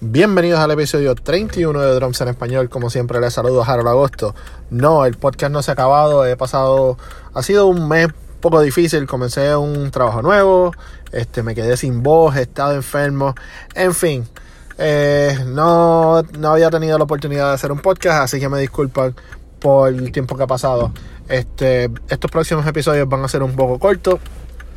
Bienvenidos al episodio 31 de Drums en Español. Como siempre, les saludo a Harold Agosto. No, el podcast no se ha acabado. He pasado. Ha sido un mes poco difícil. Comencé un trabajo nuevo. Este, me quedé sin voz. He estado enfermo. En fin. Eh, no, no había tenido la oportunidad de hacer un podcast. Así que me disculpan por el tiempo que ha pasado. Este, estos próximos episodios van a ser un poco cortos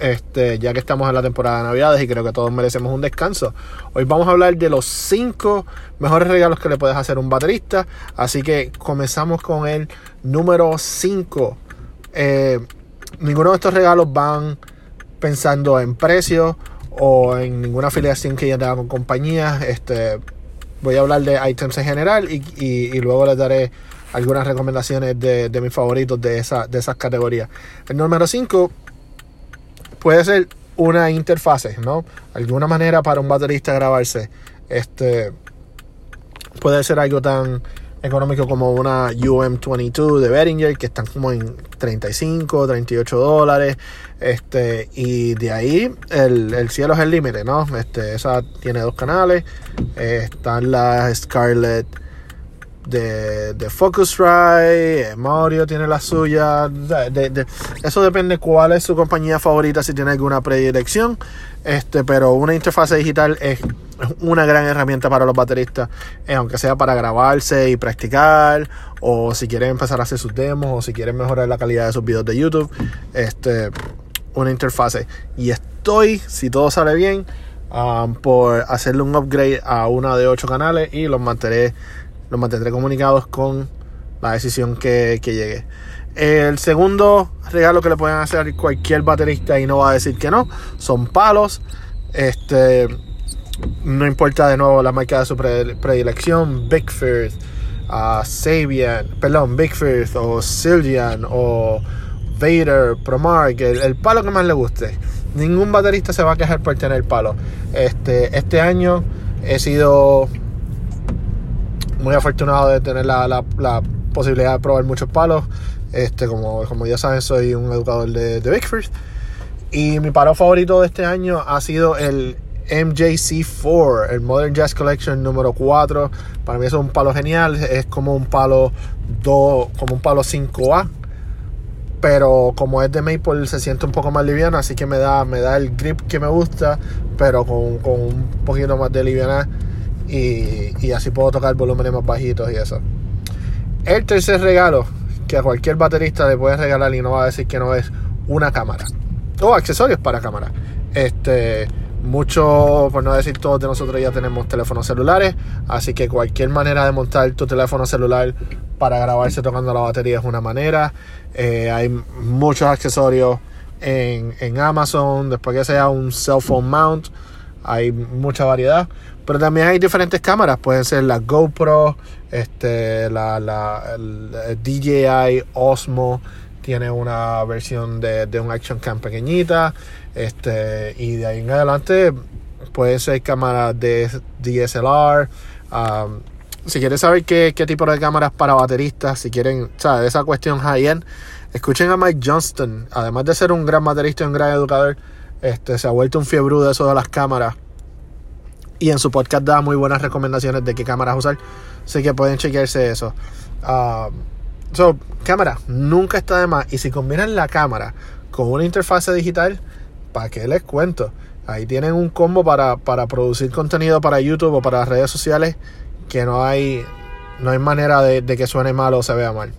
este, ya que estamos en la temporada de Navidades y creo que todos merecemos un descanso. Hoy vamos a hablar de los 5 mejores regalos que le puedes hacer a un baterista. Así que comenzamos con el número 5. Eh, ninguno de estos regalos van pensando en precio o en ninguna afiliación que ya tenga con compañías. Este, voy a hablar de items en general y, luego les daré algunas recomendaciones de, mis favoritos de, esa, de esas categorías. El número 5 puede ser una interfase, ¿no? Alguna manera para un baterista grabarse. Este puede ser algo tan económico como una UM22 de Behringer que están como en 35, 38 dólares. Este, y de ahí el, cielo es el límite, ¿no? Este, esa tiene dos canales. están las Scarlett de, de Focusrite, Mario tiene la suya. eso depende cuál es su compañía favorita, si tiene alguna predilección. Este, pero una interfaz digital es una gran herramienta para los bateristas, eh, aunque sea para grabarse y practicar, o si quieren empezar a hacer sus demos, o si quieren mejorar la calidad de sus videos de YouTube. Este, una interfase. Y estoy, si todo sale bien, um, por hacerle un upgrade a una de ocho canales y los mantendré los mantendré comunicados con la decisión que, llegue. El segundo regalo que le pueden hacer cualquier baterista y no va a decir que no son palos. Este, no importa de nuevo la marca de su predilección, Big Firth, uh, Sabian, perdón, Big Firth o Silvian o Vader, Promark, el, el, palo que más le guste. Ningún baterista se va a quejar por tener palo. Este, este año he sido muy afortunado de tener la, la, posibilidad de probar muchos palos. Este, como, como ya saben, soy un educador de, de First. Y mi palo favorito de este año ha sido el MJC4, el Modern Jazz Collection número 4. Para mí es un palo genial, es como un palo 2, como un palo 5A. Pero como es de Maple se siente un poco más liviano, así que me da, me da el grip que me gusta, pero con, con un poquito más de liviana y, así puedo tocar volúmenes más bajitos y eso. El tercer regalo que a cualquier baterista le puedes regalar y no va a decir que no es una cámara o accesorios para cámara. Este, muchos, por no decir todos de nosotros ya tenemos teléfonos celulares, así que cualquier manera de montar tu teléfono celular para grabarse tocando la batería es una manera. Eh, hay muchos accesorios en, en Amazon, después que sea un cell phone mount, hay mucha variedad. Pero también hay diferentes cámaras, pueden ser la GoPro, este, la, la el DJI Osmo tiene una versión de, un action cam pequeñita, este, y de ahí en adelante pueden ser cámaras de DSLR. Um, si quieren saber qué, qué, tipo de cámaras para bateristas, si quieren, ¿sabes? Esa cuestión high-end, escuchen a Mike Johnston. Además de ser un gran baterista y un gran educador, este, se ha vuelto un fiebre de eso de las cámaras y en su podcast da muy buenas recomendaciones de qué cámaras usar. Así que pueden chequearse eso. Um, so, cámara, nunca está de más. Y si combinan la cámara con una interfase digital, ¿para qué les cuento? Ahí tienen un combo para, producir contenido para YouTube o para redes sociales que no hay, no hay manera de, de que suene mal o se vea mal.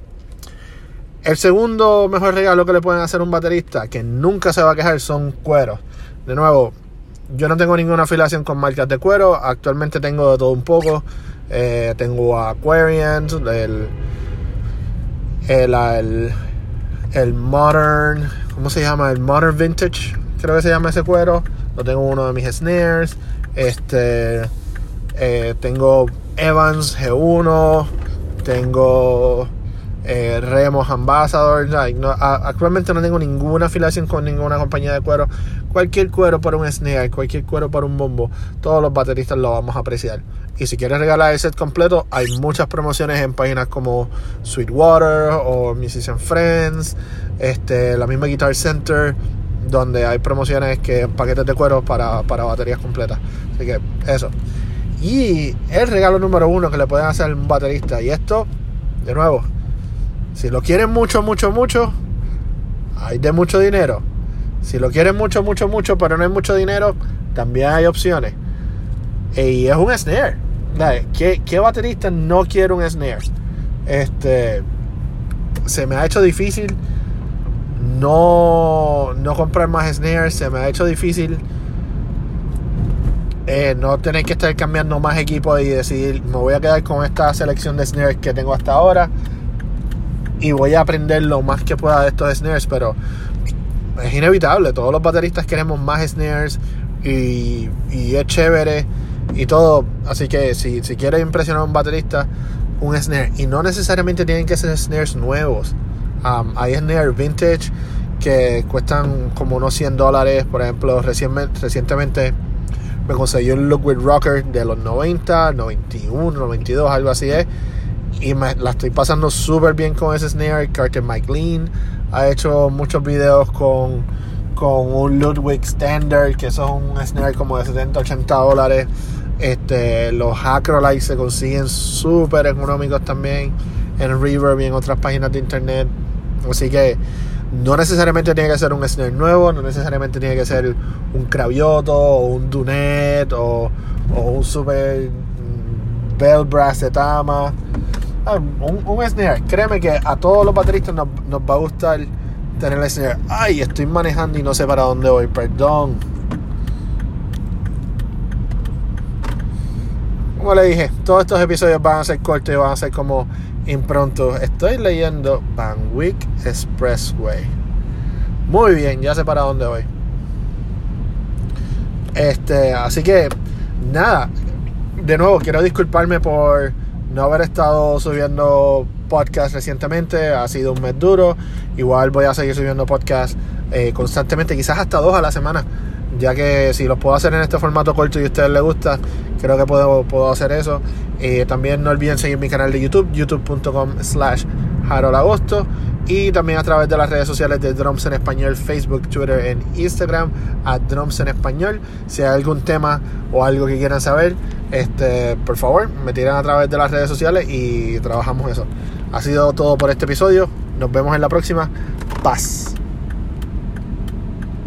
El segundo mejor regalo que le pueden hacer a un baterista, que nunca se va a quejar, son cueros. De nuevo, yo no tengo ninguna afiliación con marcas de cuero. Actualmente tengo de todo un poco. Eh, tengo Aquarian, el, el, el, Modern, ¿cómo se llama? El Modern Vintage, creo que se llama ese cuero. Lo tengo uno de mis snares. Este, eh, tengo Evans G1. Tengo eh, Remos Ambassador. actualmente no tengo ninguna afiliación con ninguna compañía de cuero. Cualquier cuero para un snare, cualquier cuero para un bombo, todos los bateristas lo vamos a apreciar. Y si quieres regalar el set completo, hay muchas promociones en páginas como Sweetwater o Musician Friends, este, la misma Guitar Center, donde hay promociones que paquetes de cuero para, para baterías completas. Así que eso. Y el regalo número uno que le pueden hacer a un baterista. Y esto, de nuevo, si lo quieren mucho, mucho, mucho, hay de mucho dinero. Si lo quieren mucho, mucho, mucho, pero no hay mucho dinero, también hay opciones. Y es un snare. ¿Qué, ¿Qué, baterista no quiere un snare? Este, se me ha hecho difícil no, no comprar más snares. Se me ha hecho difícil eh, no tener que estar cambiando más equipo y decidir, me voy a quedar con esta selección de snares que tengo hasta ahora y voy a aprender lo más que pueda de estos snares, pero es inevitable, todos los bateristas queremos más snares y, y es chévere y todo, así que si, si quieres impresionar a un baterista, un snare, y no necesariamente tienen que ser snares nuevos, um, hay snares vintage que cuestan como unos 100 dólares, por ejemplo, recientemente me conseguí un Lookwood Rocker de los 90, 91, 92, algo así es. Y me, la estoy pasando súper bien con ese snare. Carter McLean ha hecho muchos videos con, con un Ludwig Standard, que eso es un snare como de 70, 80 dólares. Este, los Acrolites se consiguen súper económicos también en Reverb y en otras páginas de internet. Así que no necesariamente tiene que ser un snare nuevo, no necesariamente tiene que ser un Cravioto o un Dunet o, un super Bell Brass de Tama. Ah, un, un, snare, créeme que a todos los bateristas nos, va a gustar tener el snare. Ay, estoy manejando y no sé para dónde voy, perdón. Como le dije, todos estos episodios van a ser cortos y van a ser como impronto. Estoy leyendo Van Wyck Expressway. Muy bien, ya sé para dónde voy. Este, así que nada. De nuevo, quiero disculparme por no haber estado subiendo podcast recientemente. Ha sido un mes duro. Igual voy a seguir subiendo podcast eh, constantemente, quizás hasta dos a la semana. Ya que si los puedo hacer en este formato corto y a ustedes les gusta, creo que puedo, puedo hacer eso. Eh, también no olviden seguir mi canal de YouTube, youtube.com slash agosto y también a través de las redes sociales de Drums en Español, Facebook, Twitter en Instagram, a Drums en Español. Si hay algún tema o algo que quieran saber, este, por favor, me tiran a través de las redes sociales y trabajamos eso. Ha sido todo por este episodio. Nos vemos en la próxima. Paz.